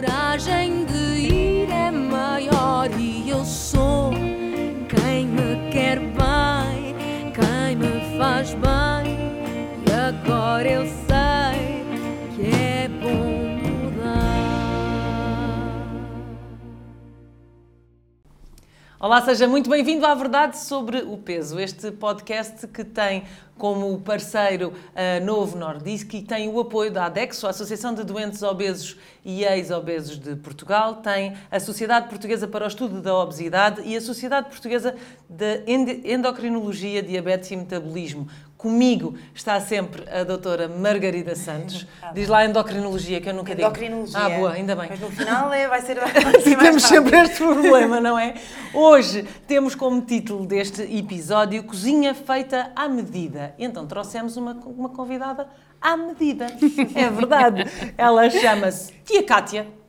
coragem de ir é maior e eu sou Olá, seja muito bem-vindo à Verdade sobre o Peso, este podcast que tem como parceiro a Novo Nordisk e tem o apoio da ADEXO, a Associação de Doentes Obesos e Ex-Obesos de Portugal, tem a Sociedade Portuguesa para o Estudo da Obesidade e a Sociedade Portuguesa de Endocrinologia, Diabetes e Metabolismo. Comigo está sempre a doutora Margarida Santos. Diz lá endocrinologia, que eu nunca digo. Endocrinologia. Ah, boa, ainda bem. Mas no final é, vai ser, vai ser Temos sempre este problema, não é? Hoje temos como título deste episódio Cozinha Feita à Medida. Então trouxemos uma, uma convidada à medida. É verdade. Ela chama-se Tia Cátia.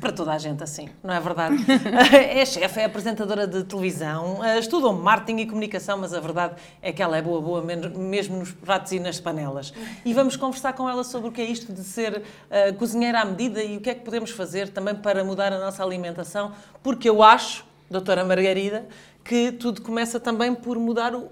Para toda a gente assim, não é verdade? É chefe, é apresentadora de televisão, eh, estudou marketing e comunicação, mas a verdade é que ela é boa, boa, mesmo nos pratos e nas panelas. E vamos conversar com ela sobre o que é isto de ser eh, cozinheira à medida e o que é que podemos fazer também para mudar a nossa alimentação, porque eu acho, doutora Margarida, que tudo começa também por mudar o,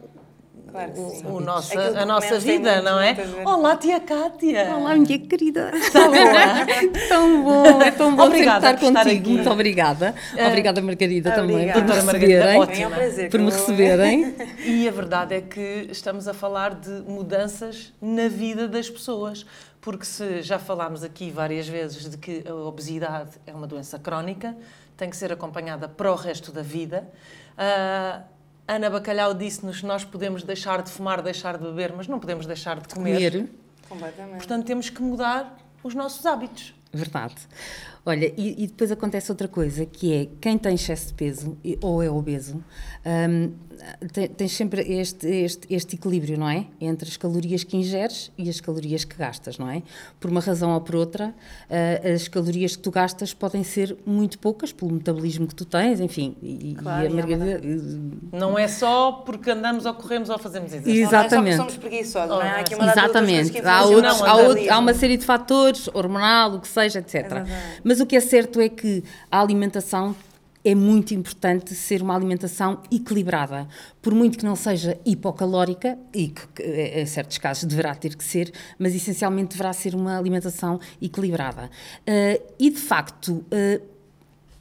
Claro que o- sim. o que a nossa vida, muito, não é? Olá, tia Cátia! Olá, minha querida. Está boa? tão bom, é tão bom Obrigada estar contigo. aqui. Muito obrigada. Obrigada, Margarida, também, Obrigada. por me Doutora Margarida, receberem. ótima. É um prazer. Por me receberem. E a verdade é que estamos a falar de mudanças na vida das pessoas. Porque se já falámos aqui várias vezes de que a obesidade é uma doença crónica, tem que ser acompanhada para o resto da vida. Ah, Ana Bacalhau disse-nos que nós podemos deixar de fumar, deixar de beber, mas não podemos deixar de comer. Comer. Completamente. Portanto, temos que mudar os nossos hábitos. Verdade. Olha, e, e depois acontece outra coisa, que é quem tem excesso de peso ou é obeso, hum, tem, tens sempre este, este, este equilíbrio, não é? Entre as calorias que ingeres e as calorias que gastas, não é? Por uma razão ou por outra, ah, as calorias que tu gastas podem ser muito poucas pelo metabolismo que tu tens, enfim. E, Claro, e a é Margarida. Não é só porque andamos ou corremos ou fazemos exercício. Exatamente. Não é só porque somos preguiçosos, não é? Há Exatamente. Há, outros- há, outro- há uma série de fatores, hormonal, o que seja, etc. Exatamente. Mas o que é certo é que a alimentação é muito importante ser uma alimentação equilibrada. Por muito que não seja hipocalórica, e que, que em certos casos deverá ter que ser, mas essencialmente deverá ser uma alimentação equilibrada. Eh, e de facto, eh,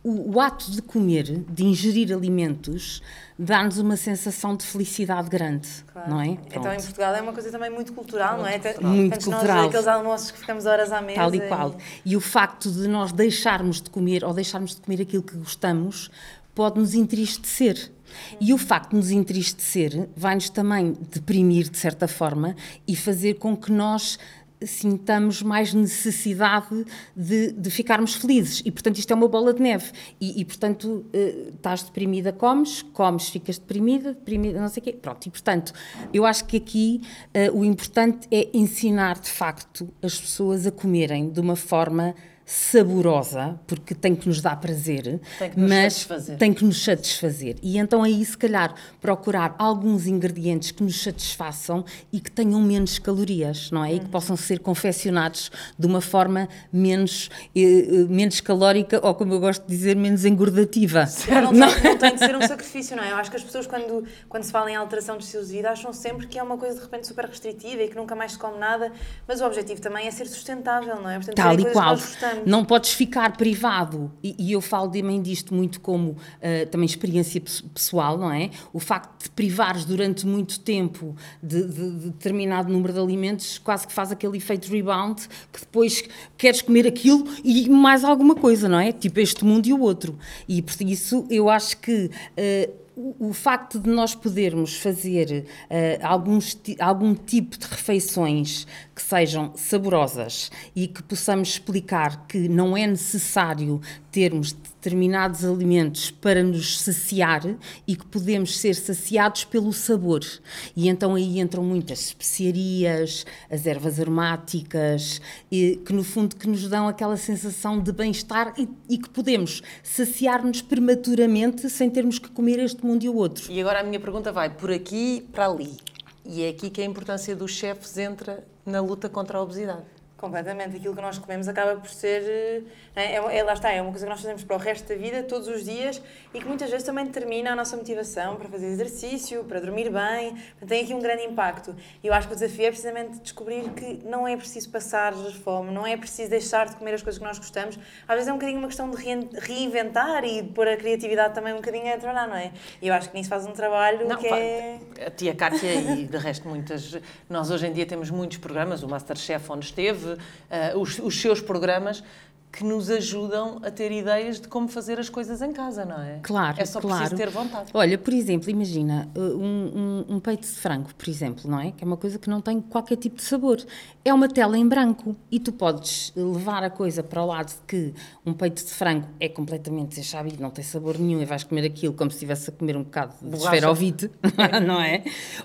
o, o ato de comer, de ingerir alimentos, dá-nos uma sensação de felicidade grande, Claro. não é? Então Pronto. em Portugal é uma coisa também muito cultural, não é? Tanto- Muito tanto nós, cultural. aqueles almoços que ficamos horas à mesa. Tal e qual. E o facto de nós deixarmos de comer ou deixarmos de comer aquilo que gostamos pode nos entristecer. E o facto de nos entristecer vai-nos também deprimir, de certa forma, e fazer com que nós sintamos mais necessidade de, de ficarmos felizes. E, portanto, isto é uma bola de neve. E, e, portanto, eh, estás deprimida, comes, comes, ficas deprimida, deprimida, não sei o quê. Pronto, e, portanto, eu acho que aqui eh, o importante é ensinar, de facto, as pessoas a comerem de uma forma saborosa, porque tem que nos dar prazer, Tem que nos mas satisfazer. tem que nos satisfazer. E então aí, se calhar, procurar alguns ingredientes que nos satisfaçam e que tenham menos calorias, não é? E que possam ser confeccionados de uma forma menos, eh, eh, menos calórica ou, como eu gosto de dizer, menos engordativa. Não, não, tem, não tem de ser um sacrifício, não é? Eu acho que as pessoas, quando, quando se fala em alteração de estilo de vida, acham sempre que é uma coisa de repente super restritiva e que nunca mais se come nada, mas o objetivo também é ser sustentável, não é? Portanto, Tal e qual. Não podes ficar privado. E, e eu falo também disto muito como ah, também experiência pes- pessoal, não é? O facto de privares durante muito tempo de, de- de determinado número de alimentos quase que faz aquele efeito rebound que depois queres comer aquilo e mais alguma coisa, não é? Tipo este mundo e o outro. E por isso eu acho que. ah, o facto de nós podermos fazer eh, alguns algum tipo de refeições que sejam saborosas e que possamos explicar que não é necessário termos determinados alimentos para nos saciar e que podemos ser saciados pelo sabor. E então aí entram muitas especiarias, as ervas aromáticas, e, que no fundo que nos dão aquela sensação de bem-estar e, e que podemos saciar-nos prematuramente sem termos que comer este mundo e o outro. E agora a minha pergunta vai por aqui para ali. E é aqui que a importância dos chefes entra na luta contra a obesidade. Completamente. Aquilo que nós comemos acaba por ser. eh, É, é, é- lá está, é uma coisa que nós fazemos para o resto da vida, todos os dias, e que muitas vezes também determina a nossa motivação para fazer exercício, para dormir bem. Tem aqui um grande impacto. E eu acho que o desafio é precisamente descobrir que não é preciso passar fome, não é preciso deixar de comer as coisas que nós gostamos. Às vezes é um bocadinho uma questão de rein- reinventar e de pôr a criatividade também um bocadinho a trabalhar, não é? E eu acho que nisso faz um trabalho Não, que é. A tia Cátia e de resto muitas. Nós hoje em dia temos muitos programas, o Masterchef onde esteve, eh, os, os seus programas que nos ajudam a ter ideias de como fazer as coisas em casa, não é? Claro, É só claro. preciso ter vontade. Olha, por exemplo, imagina uh, um, um, um peito de frango, por exemplo, não é? Que é uma coisa que não tem qualquer tipo de sabor. É uma tela em branco e tu podes levar a coisa para o lado de que um peito de frango é completamente deschabido, não tem sabor nenhum e vais comer aquilo como se estivesse a comer um bocado de esferovite, não é?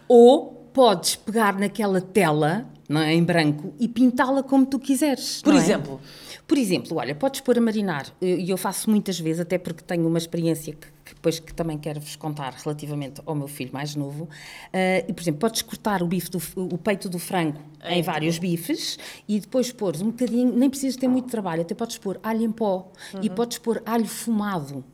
Ou podes pegar naquela tela, não é, em branco e pintá-la como tu quiseres. Por é? exemplo? Por exemplo, olha, podes pôr a marinar, e eu faço muitas vezes, até porque tenho uma experiência que, que depois que também quero vos contar relativamente ao meu filho mais novo. Ah, e, por exemplo, podes cortar o, bife do, o peito do frango em, vários bifes e depois pôr um bocadinho, nem precisas ter muito trabalho, até podes pôr alho em pó e podes pôr alho fumado.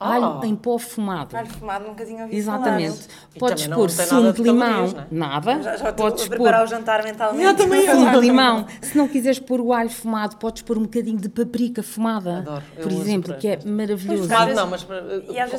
Alho Ah. em pó fumado. Alho fumado, nunca tinha ouvido Exatamente. falar. Podes pôr sumo nada de limão, calorias, não é? nada. Já, já estou podes pôr preparar o jantar mentalmente. Eu também, eu sumo de limão. Se não quiseres pôr o alho fumado, podes pôr um bocadinho de paprika fumada. Adoro. Eu Por exemplo, que é maravilhoso. Fumado não, mas.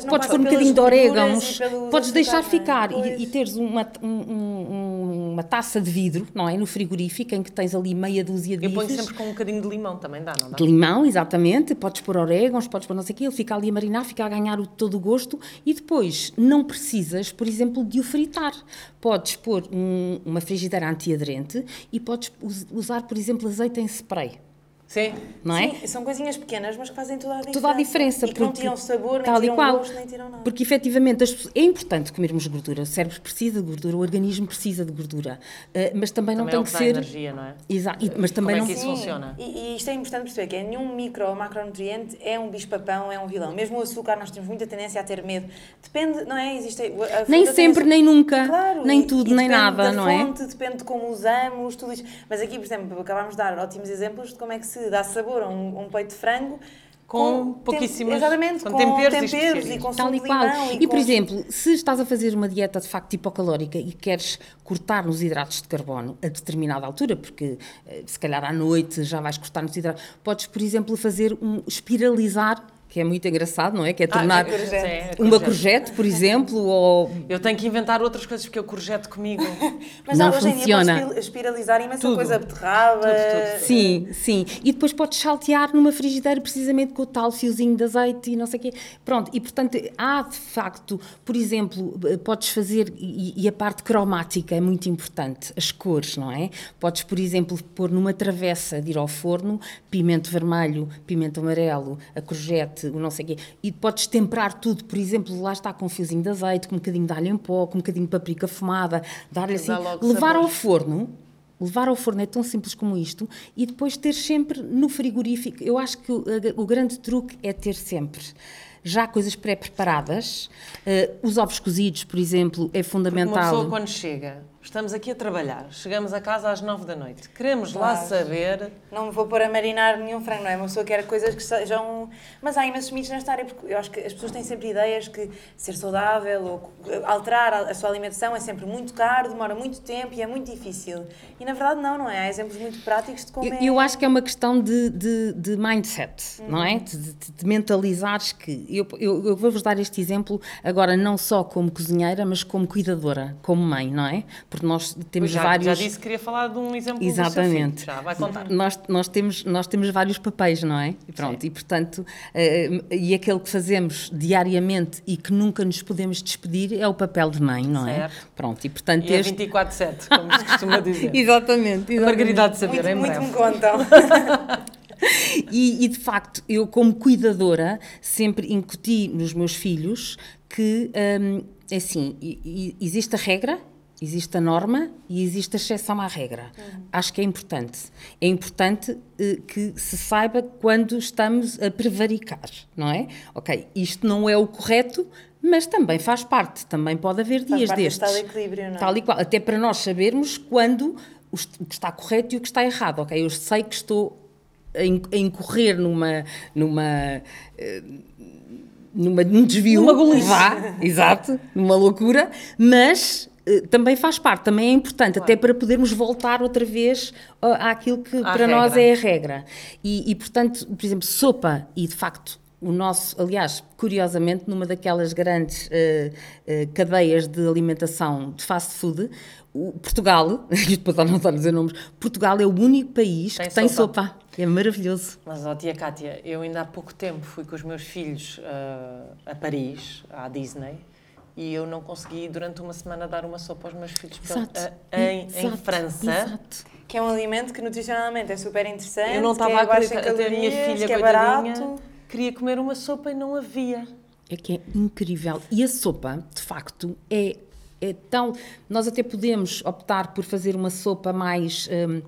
Podes pôr um bocadinho de orégãos, podes deixar ficar e, e teres uma, um- um- uma taça de vidro, não é? No frigorífico, em que tens ali meia dúzia de Eu ponho sempre com um bocadinho de limão, também dá, não dá? De limão, exatamente, podes pôr orégãos, podes pôr não sei o quê, ele fica ali a marinar, fica a ganhar o, todo o gosto e depois não precisas, por exemplo, de o fritar. Podes pôr um- uma frigideira antiaderente e podes us- usar, por exemplo, azeite em spray, Sim. não é? Sim, são coisinhas pequenas, mas que fazem toda a diferença. toda a diferença. E que não porque- tiram sabor, nem tal tiram qual. gosto, nem tiram nada. Porque efetivamente as é importante comermos gordura. O cérebro precisa de gordura, o organismo precisa de gordura. Uh, mas também não Também é o tem que que ser. energia, não é? Exa- e- mas também é não. que isso Sim, funciona? E, e isto é importante perceber que é nenhum micro ou macronutriente é um bicho-papão, é um vilão. Mesmo o açúcar, nós temos muita tendência a ter medo. Depende, não é? Existe, Nem sempre, nem nunca, Claro, nem tudo, e nem nada, da não é? fonte, Depende de como usamos, tudo isto. Mas aqui, por exemplo, acabámos de dar ótimos exemplos de como é que se dá sabor a um, um peito de frango Com tem- pouquíssimas- exatamente, com com temperos e temperos, e especiarias. com Tal e qual. limão. E, por com- exemplo, se estás a fazer uma dieta de facto hipocalórica e queres cortar nos hidratos de carbono a determinada altura, porque eh, se calhar à noite já vais cortar nos hidratos, podes, por exemplo, fazer um espiralizar, que é muito engraçado, não é? Que é tornar é courgette. É, uma courgette. por exemplo, ou Eu tenho que inventar outras coisas porque eu courgette comigo. Mas não hoje em dia funciona. podes espir- espiralizar imensa Tudo. coisa, beterraba. Tudo, tudo. Sim, sim. E depois podes saltear numa frigideira precisamente com o tal fiozinho de azeite e não sei o quê. Pronto, e portanto há de facto, por exemplo, eh, podes fazer, e, e a parte cromática é muito importante, as cores, não é? Podes, por exemplo, pôr numa travessa de ir ao forno pimento vermelho, pimento amarelo, a courgette, o não sei o quê. E podes temperar tudo, por exemplo, lá está com um fiozinho de azeite, com um bocadinho de alho em pó, com um bocadinho de paprika fumada, dar-lhe assim, levar ao sabores. forno Levar ao forno é tão simples como isto e depois ter sempre no frigorífico. Eu acho que o, o grande truque é ter sempre já coisas pré-preparadas. Eh, os ovos cozidos, por exemplo, é Uma fundamental. pessoa quando chega, estamos aqui a trabalhar, chegamos a casa às nove da noite, queremos lá Claro. saber. Não me vou pôr a marinar nenhum frango, não é? Uma pessoa quer coisas que sejam. Mas há imensos mitos nesta área, porque eu acho que as pessoas têm sempre ideias que ser saudável ou alterar a sua alimentação é sempre muito caro, demora muito tempo e é muito difícil. E na verdade, não, não é? Há exemplos muito práticos de como Eu, é. eu acho que é uma questão de, de, de mindset, não Uhum. é? De, de, de mentalizares que. Eu, eu, eu vou-vos dar este exemplo agora, não só como cozinheira, mas como cuidadora, como mãe, não é? Porque nós temos já, vários. já disse que queria falar de um exemplo do seu Exatamente. filho. Já vai contar. Nós, nós, temos, nós temos vários papéis, não é? E pronto, Sim. e portanto, eh, e aquele que fazemos diariamente e que nunca nos podemos despedir é o papel de mãe, não é? Certo. Pronto, e portanto E é este... 24-7, como se costuma dizer. Exatamente, A exatamente. Margarida de saber muito, em muito breve. me contam. E, e, de facto, eu, como cuidadora, sempre incuti nos meus filhos que, hum, é assim, existe a regra, existe a norma e existe a exceção à regra. Acho que é importante. É importante eh, que se saiba quando estamos a prevaricar, não é? Ok, isto não é o correto, mas também faz parte. Também pode haver Faz dias destes. tal equilíbrio, não é? Tal e qual. Até para nós sabermos quando o que está correto e o que está errado, ok? Eu sei que estou a incorrer numa, numa, eh, numa, num desvio. Numa golice. Vá, exato, numa loucura, mas também faz parte, também é importante, claro. até para podermos voltar outra vez àquilo que à para regra. nós é a regra. E, e, portanto, por exemplo, sopa, e de facto, o nosso, aliás, curiosamente, numa daquelas grandes uh, uh, cadeias de alimentação de fast food, o Portugal, e depois não estar a dizer nomes, Portugal é o único país tem que tem sopa. sopa. É maravilhoso. Mas, ó, tia Cátia, eu ainda há pouco tempo fui com os meus filhos uh, a Paris, à Disney, e eu não consegui durante uma semana dar uma sopa aos meus filhos exato, uh, em, exato, em França. Exato. Que é um alimento que nutricionalmente é super interessante. Eu não estava a acreditar, até a minha filha, que é barato. queria comer uma sopa e não havia. É que é incrível. E a sopa, de facto, é, é tão. Nós até podemos optar por fazer uma sopa mais. Um,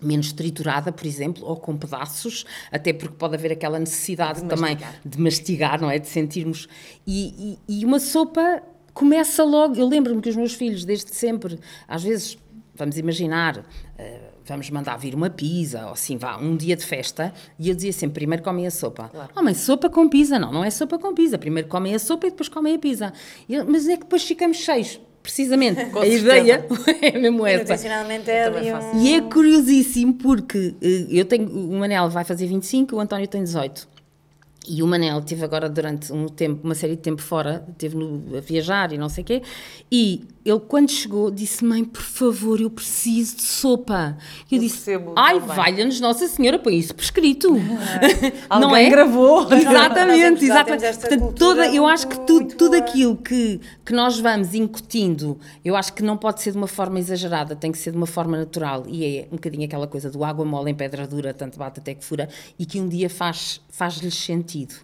menos triturada, por exemplo, ou com pedaços, até porque pode haver aquela necessidade de também mastigar. de mastigar, não é? De sentirmos. E, e, e uma sopa começa logo. Eu lembro-me que os meus filhos, desde sempre, às vezes, vamos imaginar. Uh, vamos mandar vir uma pizza, ou assim, vá, um dia de festa, e eu dizia sempre, primeiro comem a sopa. Claro. Oh, mãe, sopa com pizza. Não, não é sopa com pizza. Primeiro comem a sopa e depois comem a pizza. Eu, mas é que depois ficamos cheios precisamente, a ideia é mesmo essa. é ali um... E é curiosíssimo porque eh, eu tenho, o Manel vai fazer 25, o António tem 18. E o Manel teve agora durante um tempo, uma série de tempo fora, teve no, a viajar e não sei o quê, e ele quando chegou disse, mãe, por favor, eu preciso de sopa. E eu, eu disse, ai, valha-nos Nossa Senhora, põe isso por escrito. Ah, não é? gravou. Exatamente, exatamente. Portanto, toda, eu acho que tudo, tudo aquilo que, que nós vamos incutindo, eu acho que não pode ser de uma forma exagerada, tem que ser de uma forma natural. E é um bocadinho aquela coisa do água mole em pedra dura, tanto bate até que fura, e que um dia faz, faz-lhes sentido sentido.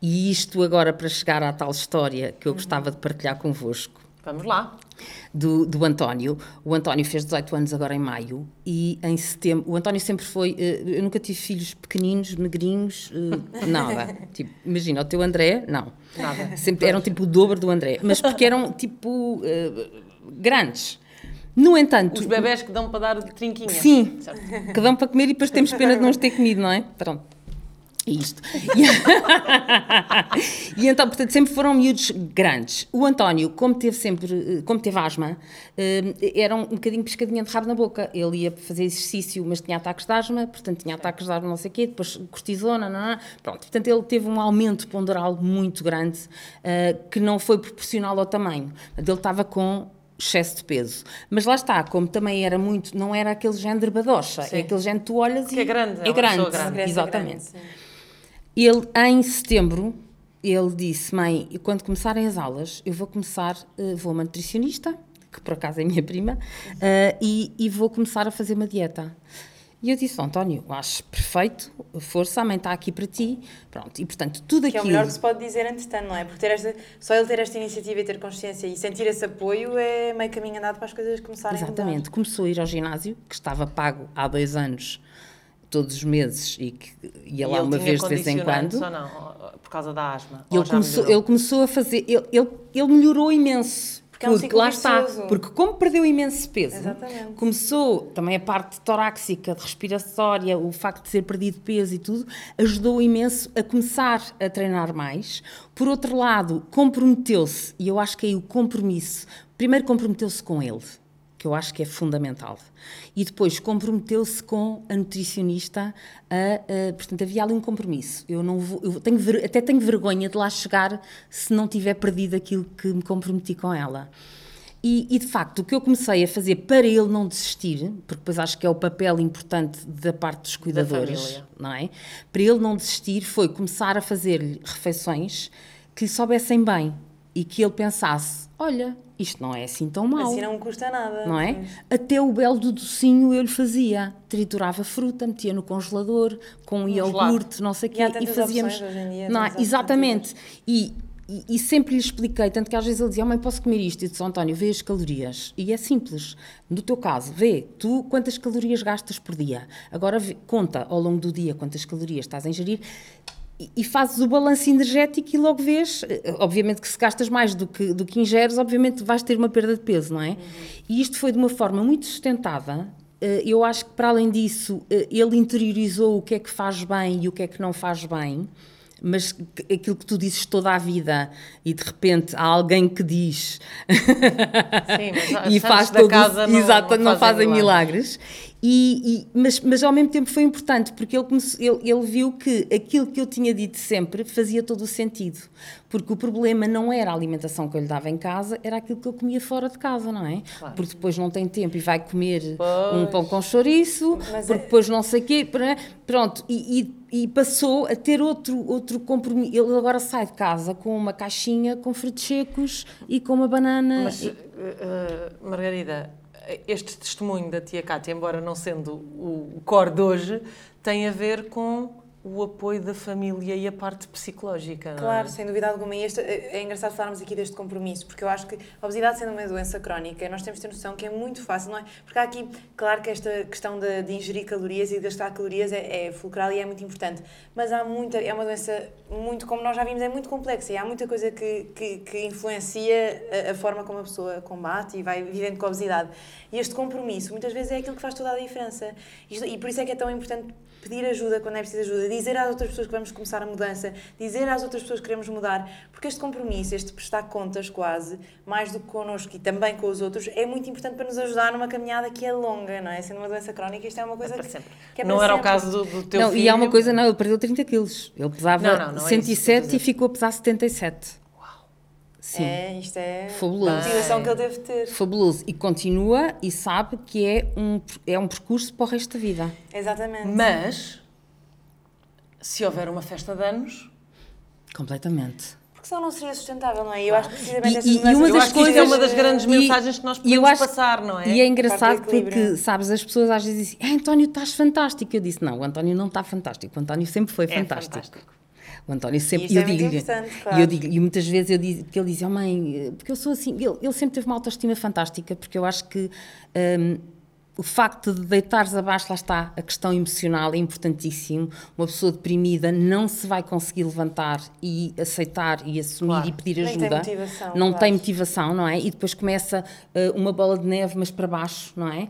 E isto agora para chegar à tal história que eu gostava de partilhar convosco. Vamos lá. Do, do António. O António fez 18 anos agora em maio e em setembro. O António sempre foi. Eh, eu nunca tive filhos pequeninos, negrinhos, eh, nada. tipo, imagina, o teu André, não. Nada. Sempre eram tipo o dobro do André. Mas porque eram tipo uh, grandes. No entanto. Os bebés que dão para dar trinquinha. Sim, certo. que dão para comer e depois temos pena de não os ter comido, não é? Pronto. Isto. e então, portanto, sempre foram miúdos grandes. O António, como teve sempre, como teve asma, eh, era um, bocadinho pescadinha de rabo na boca. Ele ia fazer exercício, mas tinha ataques de asma, portanto, tinha ataques de asma não sei o quê, depois cortisona, não, não, pronto. Portanto, ele teve um aumento ponderal muito grande, eh, que não foi proporcional ao tamanho. Ele estava com excesso de peso. Mas lá está, como também era muito, não era aquele género badocha, é aquele género que tu olhas que e... é grande. É, é grande, grande. exatamente. Grande, ele, em setembro, ele disse: Mãe, quando começarem as aulas, eu vou começar, uh, vou a uma nutricionista, que por acaso é minha prima, uh, e, e, vou começar a fazer uma dieta. E eu disse: António, acho perfeito, força, a mãe está aqui para ti. Pronto, e portanto, tudo aquilo. Que é o melhor que se pode dizer entretanto, não é? Porque esta, só ele ter esta iniciativa e ter consciência e sentir esse apoio é meio caminho andado para as coisas começarem Exatamente. a mudar. Começou a ir ao ginásio, que estava pago há dois anos todos os meses e que ia lá uma vez de vez em quando. Ou não, por causa da asma? Ele começou, ele começou a fazer, ele, ele, ele melhorou imenso. Porque, é porque lá está, porque como perdeu imenso peso, Exatamente. começou também a parte torácica, respiratória, o facto de ser perdido peso e tudo, ajudou imenso a começar a treinar mais. Por outro lado, comprometeu-se, e eu acho que aí o compromisso, primeiro comprometeu-se com ele que eu acho que é fundamental. E depois comprometeu-se com a nutricionista, a, a, portanto havia ali um compromisso. Eu não vou, eu tenho, até tenho vergonha de lá chegar se não tiver perdido aquilo que me comprometi com ela. E, e, de facto, o que eu comecei a fazer para ele não desistir, porque depois acho que é o papel importante da parte dos cuidadores, não é? Para ele não desistir, foi começar a fazer-lhe refeições que lhe soubessem bem e que ele pensasse: olha, isto não é assim tão mau. Assim não custa nada. Não é? Até o belo do docinho eu lhe fazia. Triturava fruta, metia no congelador, com um iogurte, não sei o quê, e, e fazíamos. Hoje em dia, não, é? exatamente. E, e, e, sempre lhe expliquei, tanto que às vezes ele dizia, oh, mãe, posso comer isto? E disse, António, vê as calorias. E é simples. No teu caso, vê, tu quantas calorias gastas por dia. Agora vê, conta ao longo do dia quantas calorias estás a ingerir e fazes o balanço energético e logo vês, eh, obviamente que se gastas mais do que, do que ingeres, obviamente vais ter uma perda de peso, não é? Uhum. E isto foi de uma forma muito sustentada, eh, eu acho que para além disso, eh, ele interiorizou o que é que faz bem e o que é que não faz bem mas aquilo que tu dizes toda a vida e de repente há alguém que diz Sim, mas e faz da todo casa não, exato, não, fazem milagres. milagres. E, e- mas, mas ao mesmo tempo foi importante porque ele, ele, ele viu que aquilo que eu tinha dito sempre fazia todo o sentido. Porque o problema não era a alimentação que eu lhe dava em casa, era aquilo que eu comia fora de casa, não é? Porque depois não tem tempo e vai comer um pão com chouriço, Mas porque é- depois não sei o quê, pronto. E, e- e passou a ter outro, outro compromisso. Ele agora sai de casa com uma caixinha com frutos secos e com uma banana. Mas, eh, Margarida, este testemunho da tia Cátia, embora não sendo o core de hoje, tem a ver com o apoio da família e a parte psicológica. é? Claro, sem dúvida alguma. E este, é é engraçado falarmos aqui deste compromisso, porque eu acho que a obesidade sendo uma doença crónica, nós temos de ter noção que é muito fácil, não é? Porque há aqui, claro que esta questão de, de ingerir calorias e gastar calorias é, é fulcral e é muito importante, mas há muita, é uma doença muito, como nós já vimos, é muito complexa e há muita coisa que, que, que influencia a, a forma como a pessoa combate e vai vivendo com a obesidade. E este compromisso, muitas vezes, é aquilo que faz toda a diferença. E por isso é que é tão importante pedir ajuda quando é preciso ajuda, dizer às outras pessoas que vamos começar a mudança, dizer às outras pessoas que queremos mudar, porque este compromisso, este prestar contas quase, mais do que connosco e também com os outros, é muito importante para nos ajudar numa caminhada que é longa, não é? Sendo uma doença crónica, isto é uma coisa Para que, sempre. que é não era o caso do, do teu não, filho. e há uma coisa, não, ele perdeu 30 quilos. Ele pesava Não, não, não é isso que eu estou a 107 dizer. e ficou a pesar 77. Sim. É, isto é Fabuloso. a motivação que ele deve ter. Fabuloso. E continua e sabe que é um, é um percurso para o resto da vida. Exatamente. Mas, se houver uma festa de anos, Completamente. Porque senão não seria sustentável, não é? Eu acho que precisamente E- essas e- e uma das isto é coisas- uma das grandes E- mensagens que nós podemos acho- passar, não é? E é engraçado porque, sabes, as pessoas às vezes dizem ah, António, estás fantástico. Eu disse, não, o António não está fantástico. O António sempre foi É fantástico. fantástico. O António sempre. Isto eu é digo-lhe. E claro. eu digo e muitas vezes eu digo, que ele dizia, oh mãe, porque eu sou assim. Ele, ele sempre teve uma autoestima fantástica, porque eu acho que hum, o facto de deitares abaixo, lá está, a questão emocional é importantíssimo. Uma pessoa deprimida não se vai conseguir levantar e aceitar e assumir Claro. e pedir Nem tem ajuda. motivação, não claro. tem motivação, não é? E depois começa eh, uma bola de neve, mas para baixo, não é?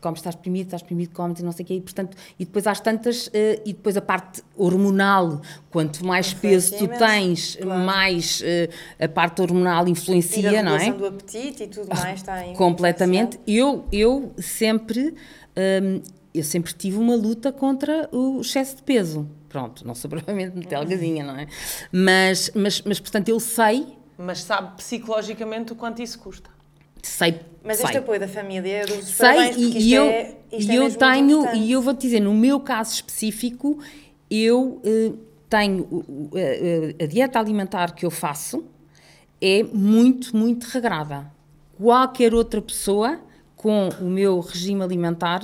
Comes, estás deprimido, estás deprimido, comes e não sei o quê. E, portanto, e depois às tantas, eh, e depois a parte hormonal, quanto mais peso tu tens, claro. mais eh, a parte hormonal E influencia, da não é? do apetite e tudo mais está aí. Completamente. Eu, eu sempre, hum, eu sempre tive uma luta contra o excesso de peso. Pronto, não sou provavelmente muito delgadinha, não é? Mas, mas, mas, portanto, eu sei, Mas sabe psicologicamente o quanto isso custa. Sei, Mas sei. este apoio da família, eu dou-vos os sei parabéns, e, isto e eu, é, isto e é eu muito tenho e eu vou te dizer no meu caso específico eu eh, tenho o- o- a, dieta alimentar que eu faço é muito muito regrada qualquer outra pessoa com o meu regime alimentar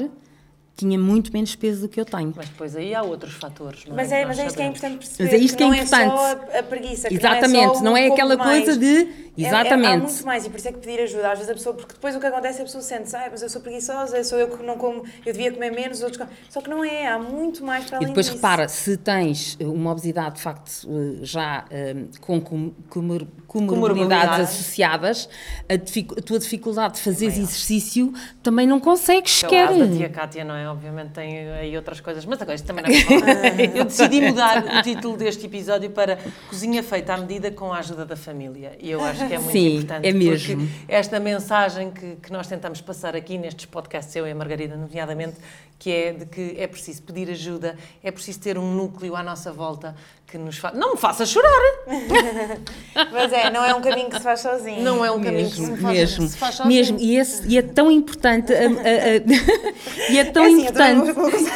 tinha muito menos peso do que eu tenho Mas depois aí há outros fatores, não é? Mas Que é, mas é isto que é importante perceber. Mas é isto que é não importante. É só a, a preguiça. que Exatamente, não é, só não é aquela mais. coisa de- É- É, há Exatamente. muito mais e por isso é que pedir ajuda. Às vezes a pessoa, porque depois o que acontece é a pessoa sente, ah, mas eu sou preguiçosa, sou eu que não como, eu devia comer menos, os outros comem. Só que não é, há muito mais para E além depois disso. repara, se tens uma obesidade de facto eh, já eh, com com- comor- comorbilidades Comorbilidades. associadas, a, a tua dificuldade de fazer exercício também não consegues é sequer. da tia Cátia, não é? Obviamente tem aí outras coisas, mas agora isto também não é. Eu decidi mudar o título deste episódio para Cozinha Feita à Medida com a Ajuda da Família. E eu acho que é muito Sim, importante. é mesmo. Porque esta mensagem que, que nós tentamos passar aqui nestes podcasts, eu e a Margarida, nomeadamente, que é de que é preciso pedir ajuda, é preciso ter um núcleo à nossa volta que nos faça. Não me faça chorar! Mas é, não é um caminho que se faz sozinho. Não é um caminho que se Mesmo, faz, mesmo, se faz sozinho. mesmo. E, esse- e é tão importante. a- a- a- e é tão É assim, importante.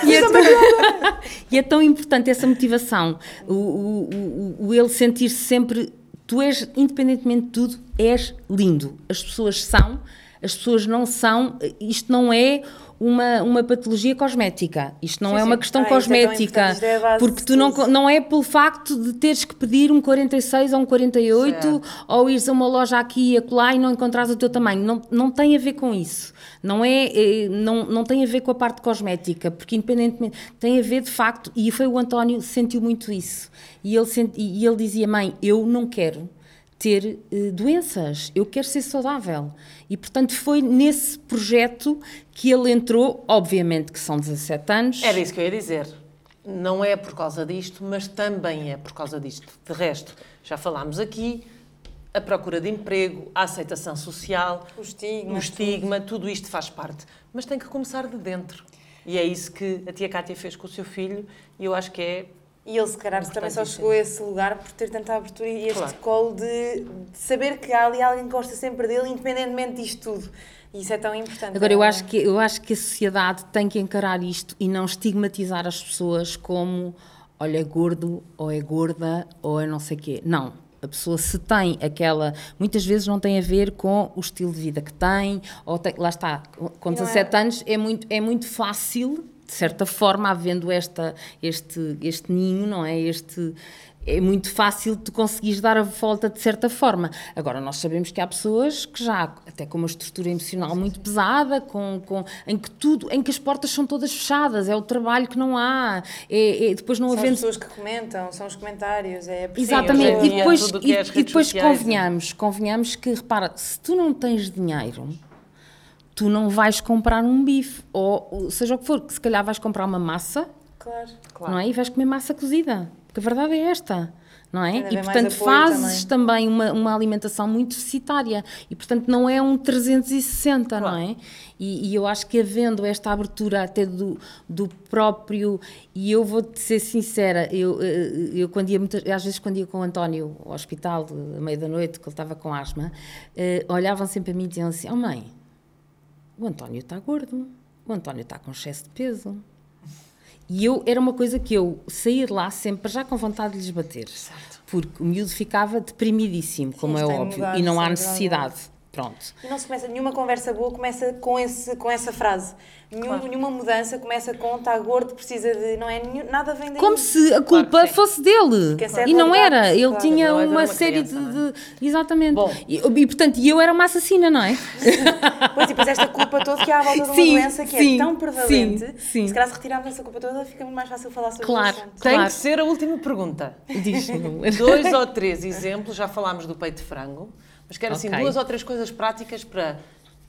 e, é tão, e é tão importante essa motivação. O, o, o, o ele sentir-se sempre. Tu és, independentemente de tudo, és lindo. As pessoas são, as pessoas não são. Isto não é uma, uma patologia cosmética. Isto não Sim, é uma sim. questão Ah, é cosmética. é porque tu não, não é pelo facto de teres que pedir um 46 ou um 48 Certo. ou ires a uma loja aqui e acolá e não encontrares o teu tamanho. Não, não tem a ver com isso. Não, é, eh, não, não tem a ver com a parte cosmética, porque independentemente, tem a ver de facto, e foi o António que sentiu muito isso. E ele, sent, e ele dizia, mãe, eu não quero ter eh, doenças, eu quero ser saudável. E, portanto, foi nesse projeto que ele entrou, obviamente que são 17 anos. Era isso que eu ia dizer. Não é por causa disto, mas também é por causa disto. De resto, já falámos aqui, a procura de emprego, a aceitação social, O estigma, o estigma, tudo isto faz parte. Mas tem que começar de dentro. E é isso que a tia Cátia fez com o seu filho e eu acho que é E ele, se calhar, também só chegou a esse lugar por ter tanta abertura e este Claro. colo de, de saber que há ali alguém que gosta sempre dele, independentemente disto tudo. E isso é tão importante. Agora, eu É- acho, que, eu acho que a sociedade tem que encarar isto e não estigmatizar as pessoas como olha, é gordo, ou é gorda, ou é não sei quê. Não. A pessoa se tem aquela. Muitas vezes não tem a ver com o estilo de vida que tem, ou tem- lá está, com E não é- 17 anos é muito, é muito fácil, de certa forma, havendo esta, este, este ninho, não é? Este, é muito fácil tu conseguires dar a volta de certa forma. Agora, nós sabemos que há pessoas que já, até com uma estrutura emocional muito pesada, com, com, em que tudo, em que as portas são todas fechadas, é o trabalho que não há, é, é- depois não São as havendo pessoas que comentam, são os comentários, é a pressão. Exatamente, e depois, e, é as e redes depois sociais, convenhamos, convenhamos que, repara, se tu não tens dinheiro, tu não vais comprar um bife, ou, ou seja o que for, que se calhar vais comprar uma massa, Claro. Claro. não é? E vais comer massa cozida, porque a verdade é esta. Não é? De E portanto fazes também, uma, uma alimentação muito deficitária e portanto não é um 360, não é? E, e eu acho que havendo esta abertura até do, do próprio, e eu vou-te ser sincera, eu, eh, eu quando ia muitas, às vezes quando ia com o António ao hospital, à meia da noite, que ele estava com asma, eh, olhavam sempre para mim e diziam assim, oh mãe, o António está gordo, o António está com excesso de peso. E eu, era uma coisa que eu de lá sempre já com vontade de lhes bater. Porque o miúdo ficava deprimidíssimo, como é tem de óbvio, e não há necessidade. Pronto. E não se começa, nenhuma conversa boa começa com, esse, com essa frase. Nenhum, Nenhuma mudança começa com está gordo, precisa de. Não é? nenhum- Nada vem daí. Como se a culpa Claro fosse dele. Essa é E não era. Ele claro. tinha Não, mas era uma uma série criança, de, é? de- Exatamente. Bom. E, e, portanto, e eu era uma assassina, não é? Pois, e depois esta culpa toda que há à volta de uma Sim, doença que sim, é tão prevalente. sim, sim. Se calhar se retirarmos essa culpa toda, fica muito mais fácil falar sobre Claro. o assunto. Tem Claro. que ser a última pergunta. Diz-me. Dois ou três exemplos, já falámos do peito de frango, mas quero assim Ok. duas ou três coisas práticas para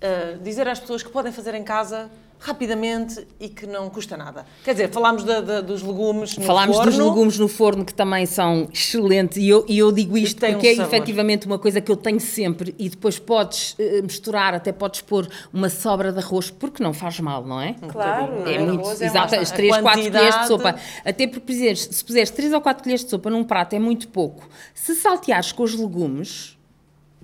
ah, dizer às pessoas que podem fazer em casa rapidamente e que não custa nada. Quer dizer, falámos da- da- dos legumes no Falámos forno. dos legumes no forno que também são excelentes e eu, e eu digo isto têm um porque é sabor. efetivamente uma coisa que eu tenho sempre e depois podes eh, misturar, até podes pôr uma sobra de arroz porque não faz mal, não é? Claro, É o muito, arroz é exato, as a 3, 4 quantidade- colheres de sopa. Até porque, se puseres 3 ou 4 colheres de sopa num prato é muito pouco. Se salteares com os legumes,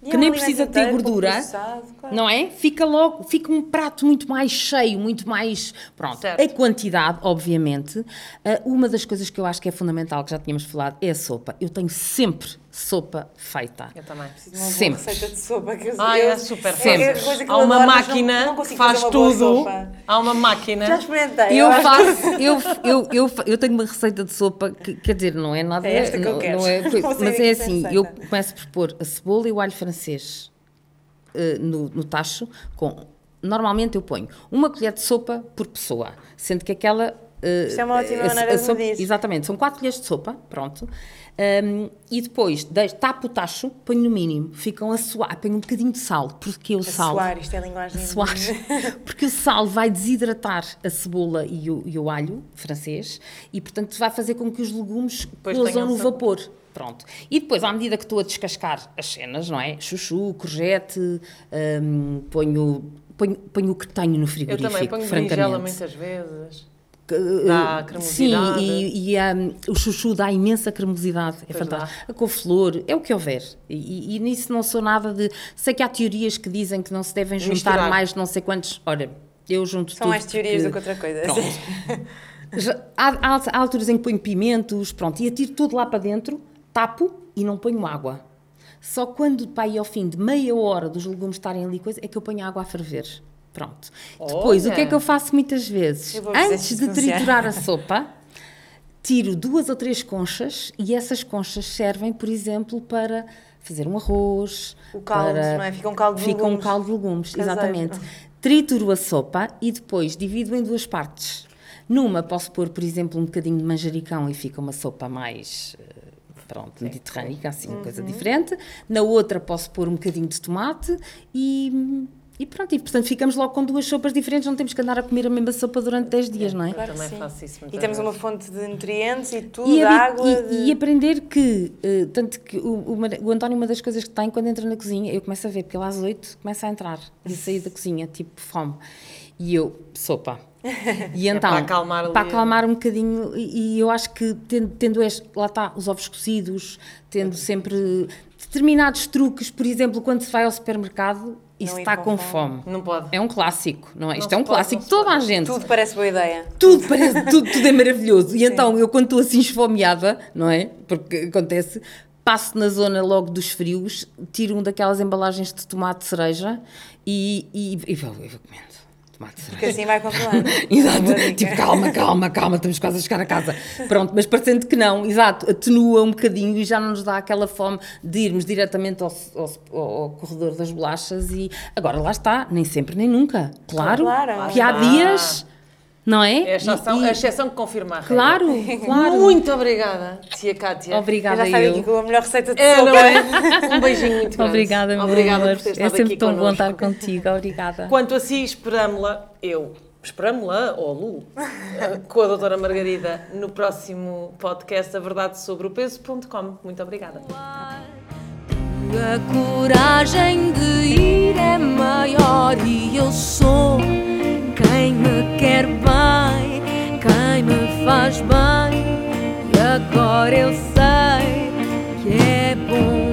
E que é nem precisa ter gordura, processado, claro. não é? Fica logo, fica um prato muito mais cheio, muito mais. Pronto. Certo. A quantidade, obviamente. Ah, uma das coisas que eu acho que é fundamental, que já tínhamos falado, é a sopa. Eu tenho sempre sopa feita. Eu também. Uma boa Sempre. receita de sopa que eu Ah, eu- é super Sempre. que Há uma adoro, mas não- máquina não que consigo faz tudo. Há uma máquina. Já experimentei. Eu acho faço, eu, eu, eu, fa- eu tenho uma receita de sopa que, quer dizer, não é nada. É esta que eu não, quero. não é, Não sei mas que é é assim: receita. eu começo por pôr a cebola e o alho francês eh, no, no tacho. Com, normalmente eu ponho uma colher de sopa por pessoa, sendo que aquela. Eh, Isto é uma ótima a- maneira a de sopa- medir. Exatamente, são 4 colheres de sopa, pronto. Um, e depois deixo, tapo o tacho, ponho no mínimo, ficam a suar, ponho um bocadinho de sal, porque o sal. suar, isto é linguagem. Suar. Porque o sal vai desidratar a cebola e o, e o alho francês e, portanto, vai fazer com que os legumes cozam no vapor. Pronto. E depois, à medida que estou a descascar as cenas, não é? Chuchu, courgette, hum, ponho, ponho, ponho o que tenho no Eu frigorífico, também ponho berinjela muitas vezes. Que, Dá eh, cremosidade. Sim, e, e, hum, o chuchu dá imensa cremosidade, é Pois fantástico. A couve-flor, é o que houver. E, e nisso não sou nada de. Sei que há teorias que dizem que não se devem juntar Misturar. mais não sei quantos. Ora, eu junto São tudo. mais teorias do que porque- outra coisa. Pronto. Já- há, há, alturas em que ponho pimentos, pronto, e atiro tudo lá para dentro, tapo e não ponho água. Só quando, pá, ao fim de meia hora dos legumes estarem ali, coisa, é que eu ponho água a ferver. Pronto. Depois, o que é Olha. que eu faço muitas vezes? Antes de triturar a sopa, tiro duas ou três conchas e essas conchas servem, por exemplo, para fazer um arroz. O caldo, para... não é? Fica um caldo de Fica um legumes. caldo de legumes, Caseiro. exatamente. Trituro a sopa e depois divido em duas partes. Numa posso pôr, por exemplo, um bocadinho de manjericão e fica uma sopa mais eh, pronto, mediterrânica, assim, uma coisa diferente. Na outra posso pôr um bocadinho de tomate e, e pronto, e portanto ficamos logo com duas sopas diferentes, não temos que andar a comer a mesma sopa durante 10 dias, não é? Claro que Também sim. faço isso E temos uma fonte de nutrientes e tudo, E, água. e- de... e aprender que, eh, tanto que o, o, o António, uma das coisas que tem quando entra na cozinha, eu começo a ver, porque ele às 8 começa a entrar e sair da cozinha, tipo fome. E eu, sopa. E então, para acalmar para acalmar um bocadinho, e, e eu acho que tendo, tendo este, lá está, os ovos cozidos, tendo sempre determinados truques, por exemplo, quando se vai ao supermercado e Não se está com com fome. Não pode. É um clássico, não é? Isto se é um pode, clássico não de toda a gente Tudo parece boa ideia. tudo parece, tudo, tudo é maravilhoso. E então, eu quando estou assim esfomeada, não é? Porque acontece, passo na zona logo dos frios, tiro um daquelas embalagens de tomate de cereja e, e, e eu vou comendo. Porque assim vai controlando. Exato, tipo, calma, calma, calma, estamos quase a chegar a casa. Pronto, mas parecendo que não, exato, atenua um bocadinho e já não nos dá aquela fome de irmos diretamente ao, ao, ao corredor das bolachas e agora lá está, nem sempre nem nunca, claro, Claro. que há dias, não é? É a exceção, E- e- a exceção que confirma a regra. Claro, claro. Muito obrigada, tia Cátia. Eu Obrigada já eu. aqui com a melhor receita de É, sopa. não é? Um beijinho muito grande. Obrigada, meu Obrigada amor. É sempre tão bom estar contigo. Obrigada. Quanto a si, esperamos-la, eu, esperamos-la, ou Lu, com a doutora Margarida, no próximo podcast A Verdade Sobre o Peso.com. Muito obrigada. A coragem de ir é maior e eu sou quem me quer bem, quem me faz bem. E agora eu sei que é bom.